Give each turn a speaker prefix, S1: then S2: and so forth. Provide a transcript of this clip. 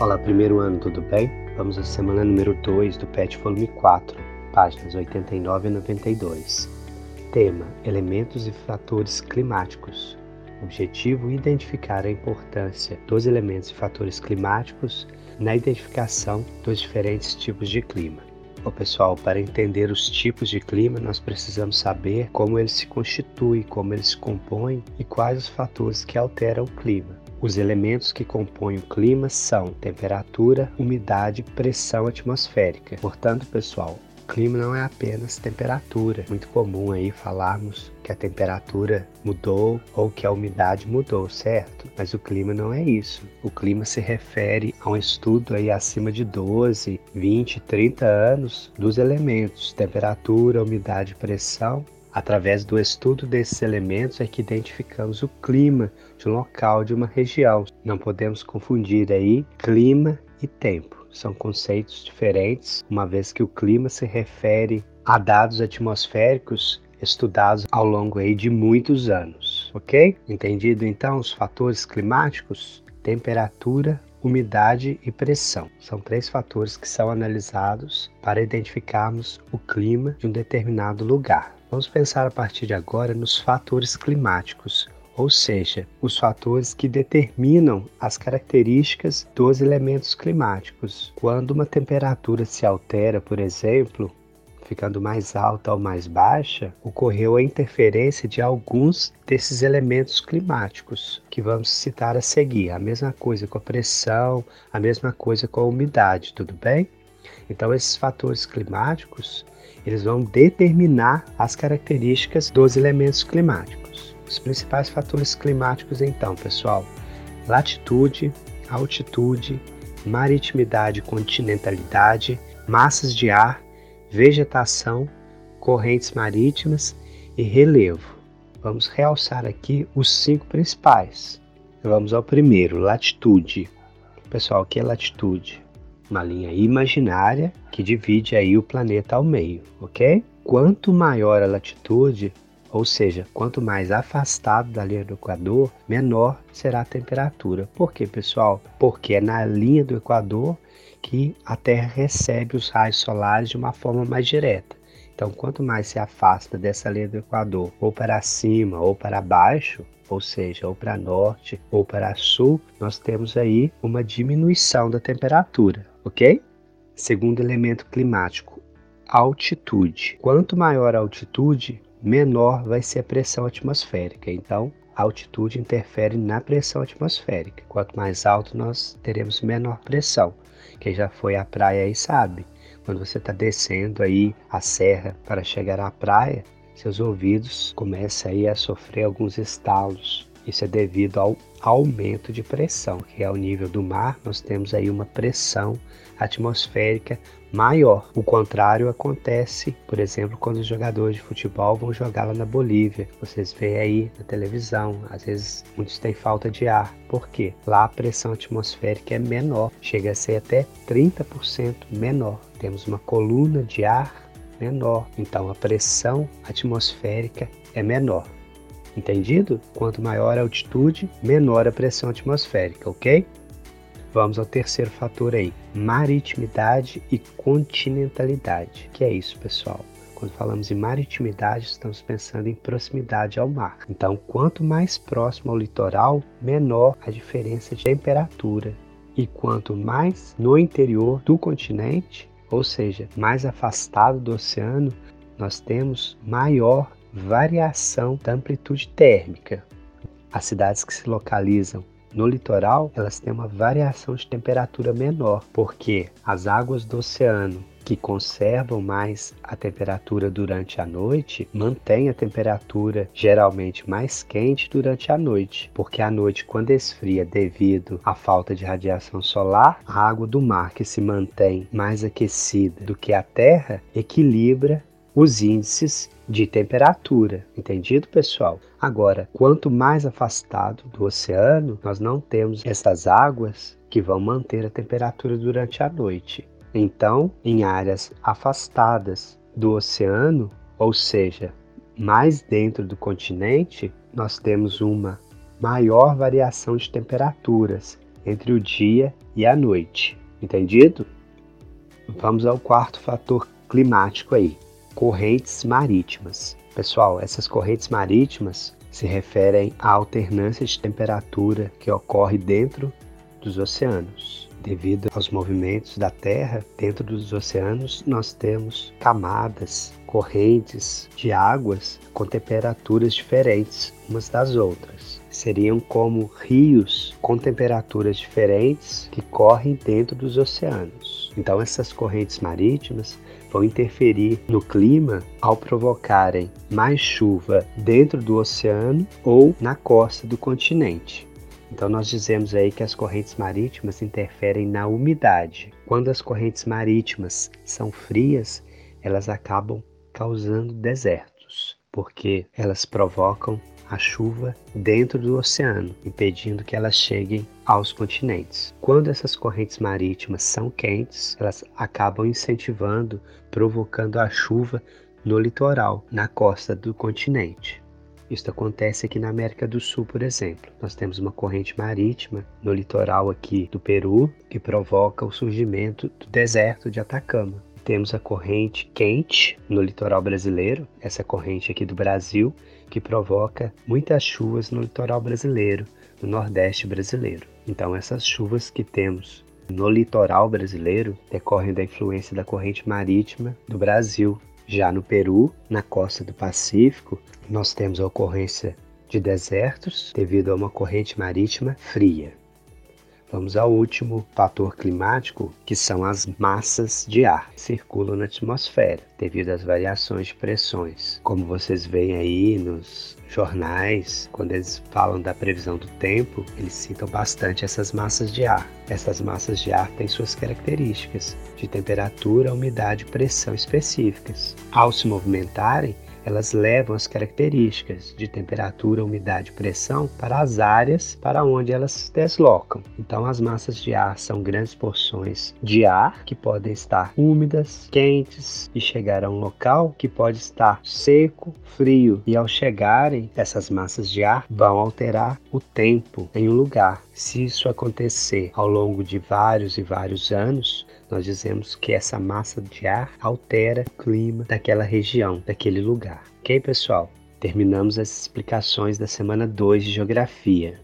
S1: Olá, primeiro ano, tudo bem? Vamos à semana número 2 do PET Volume 4, páginas 89 a 92. Tema: Elementos e fatores climáticos. Objetivo: identificar a importância dos elementos e fatores climáticos na identificação dos diferentes tipos de clima. Bom, pessoal, para entender os tipos de clima, nós precisamos saber como ele se constitui, como ele se compõe e quais os fatores que alteram o clima. Os elementos que compõem o clima são temperatura, umidade pressão atmosférica. Portanto, pessoal, clima não é apenas temperatura. Muito comum aí falarmos que a temperatura mudou ou que a umidade mudou, certo? Mas o clima não é isso. O clima se refere a um estudo aí acima de 12, 20, 30 anos dos elementos temperatura, umidade pressão Através do estudo desses elementos é que identificamos o clima de um local, de uma região. Não podemos confundir aí clima e tempo são conceitos diferentes, uma vez que o clima se refere a dados atmosféricos estudados ao longo aí de muitos anos, ok? Entendido então os fatores climáticos? Temperatura, umidade e pressão. São três fatores que são analisados para identificarmos o clima de um determinado lugar. Vamos pensar a partir de agora nos fatores climáticos, ou seja, os fatores que determinam as características dos elementos climáticos. Quando uma temperatura se altera, por exemplo, ficando mais alta ou mais baixa, ocorreu a interferência de alguns desses elementos climáticos que vamos citar a seguir. A mesma coisa com a pressão, a mesma coisa com a umidade, tudo bem? Então esses fatores climáticos, eles vão determinar as características dos elementos climáticos. Os principais fatores climáticos, então, pessoal: latitude, altitude, maritimidade, continentalidade, massas de ar, vegetação, correntes marítimas e relevo. Vamos realçar aqui os cinco principais. Vamos ao primeiro, latitude. Pessoal, o que é latitude? Uma linha imaginária que divide aí o planeta ao meio, ok? Quanto maior a latitude, ou seja, quanto mais afastado da linha do Equador, menor será a temperatura. Por quê, pessoal? Porque é na linha do Equador que a Terra recebe os raios solares de uma forma mais direta. Então, quanto mais se afasta dessa linha do Equador, ou para cima ou para baixo, ou seja, ou para norte ou para sul, nós temos aí uma diminuição da temperatura, ok? Segundo elemento climático, altitude. Quanto maior a altitude, menor vai ser a pressão atmosférica. Então, a altitude interfere na pressão atmosférica. Quanto mais alto, nós teremos menor pressão. Quem já foi à praia aí sabe. Quando você está descendo aí a serra para chegar à praia, seus ouvidos começam aí a sofrer alguns estalos. Isso é devido ao aumento de pressão, que é o nível do mar, nós temos aí uma pressão atmosférica maior. O contrário acontece, por exemplo, quando os jogadores de futebol vão jogar lá na Bolívia. Vocês veem aí na televisão, às vezes muitos têm falta de ar. Por quê? Lá a pressão atmosférica é menor, chega a ser até 30% menor. Temos uma coluna de ar menor, então a pressão atmosférica é menor. Entendido? Quanto maior a altitude, menor a pressão atmosférica, ok? Vamos ao terceiro fator aí, maritimidade e continentalidade. Que é isso, pessoal? Quando falamos em maritimidade, estamos pensando em proximidade ao mar. Então, quanto mais próximo ao litoral, menor a diferença de temperatura. E quanto mais no interior do continente, ou seja, mais afastado do oceano, nós temos maior variação da amplitude térmica. As cidades que se localizam no litoral, elas têm uma variação de temperatura menor, porque as águas do oceano que conservam mais a temperatura durante a noite, mantêm a temperatura geralmente mais quente durante a noite, porque à noite, quando esfria devido à falta de radiação solar, a água do mar que se mantém mais aquecida do que a terra equilibra os índices de temperatura. Entendido, pessoal? Agora, quanto mais afastado do oceano, nós não temos essas águas que vão manter a temperatura durante a noite. Então, em áreas afastadas do oceano, ou seja, mais dentro do continente, nós temos uma maior variação de temperaturas entre o dia e a noite. Entendido? Vamos ao quarto fator climático aí: correntes marítimas. Pessoal, essas correntes marítimas se referem à alternância de temperatura que ocorre dentro dos oceanos. Devido aos movimentos da Terra dentro dos oceanos, nós temos camadas, correntes de águas com temperaturas diferentes umas das outras. Seriam como rios com temperaturas diferentes que correm dentro dos oceanos. Então, essas correntes marítimas vão interferir no clima ao provocarem mais chuva dentro do oceano ou na costa do continente. Então nós dizemos aí que as correntes marítimas interferem na umidade. Quando as correntes marítimas são frias, elas acabam causando desertos, porque elas provocam a chuva dentro do oceano, impedindo que elas cheguem aos continentes. Quando essas correntes marítimas são quentes, elas acabam incentivando, provocando a chuva no litoral, na costa do continente. Isso acontece aqui na América do Sul, por exemplo. Nós temos uma corrente marítima no litoral aqui do Peru que provoca o surgimento do deserto de Atacama. Temos a corrente quente no litoral brasileiro, essa corrente aqui do Brasil, que provoca muitas chuvas no litoral brasileiro, no Nordeste brasileiro. Então, essas chuvas que temos no litoral brasileiro decorrem da influência da corrente marítima do Brasil, já no Peru, na costa do Pacífico, nós temos a ocorrência de desertos devido a uma corrente marítima fria. Vamos ao último fator climático, que são as massas de ar que circulam na atmosfera, devido às variações de pressões. Como vocês veem aí nos jornais, quando eles falam da previsão do tempo, eles citam bastante essas massas de ar. Essas massas de ar têm suas características de temperatura, umidade e pressão específicas. Ao se movimentarem, elas levam as características de temperatura, umidade e pressão para as áreas para onde elas se deslocam. Então, as massas de ar são grandes porções de ar que podem estar úmidas, quentes e chegar a um local que pode estar seco, frio. E ao chegarem, essas massas de ar vão alterar o tempo em um lugar. Se isso acontecer ao longo de vários e vários anos, nós dizemos que essa massa de ar altera o clima daquela região, daquele lugar. Ok, pessoal? Terminamos as explicações da semana 2 de Geografia.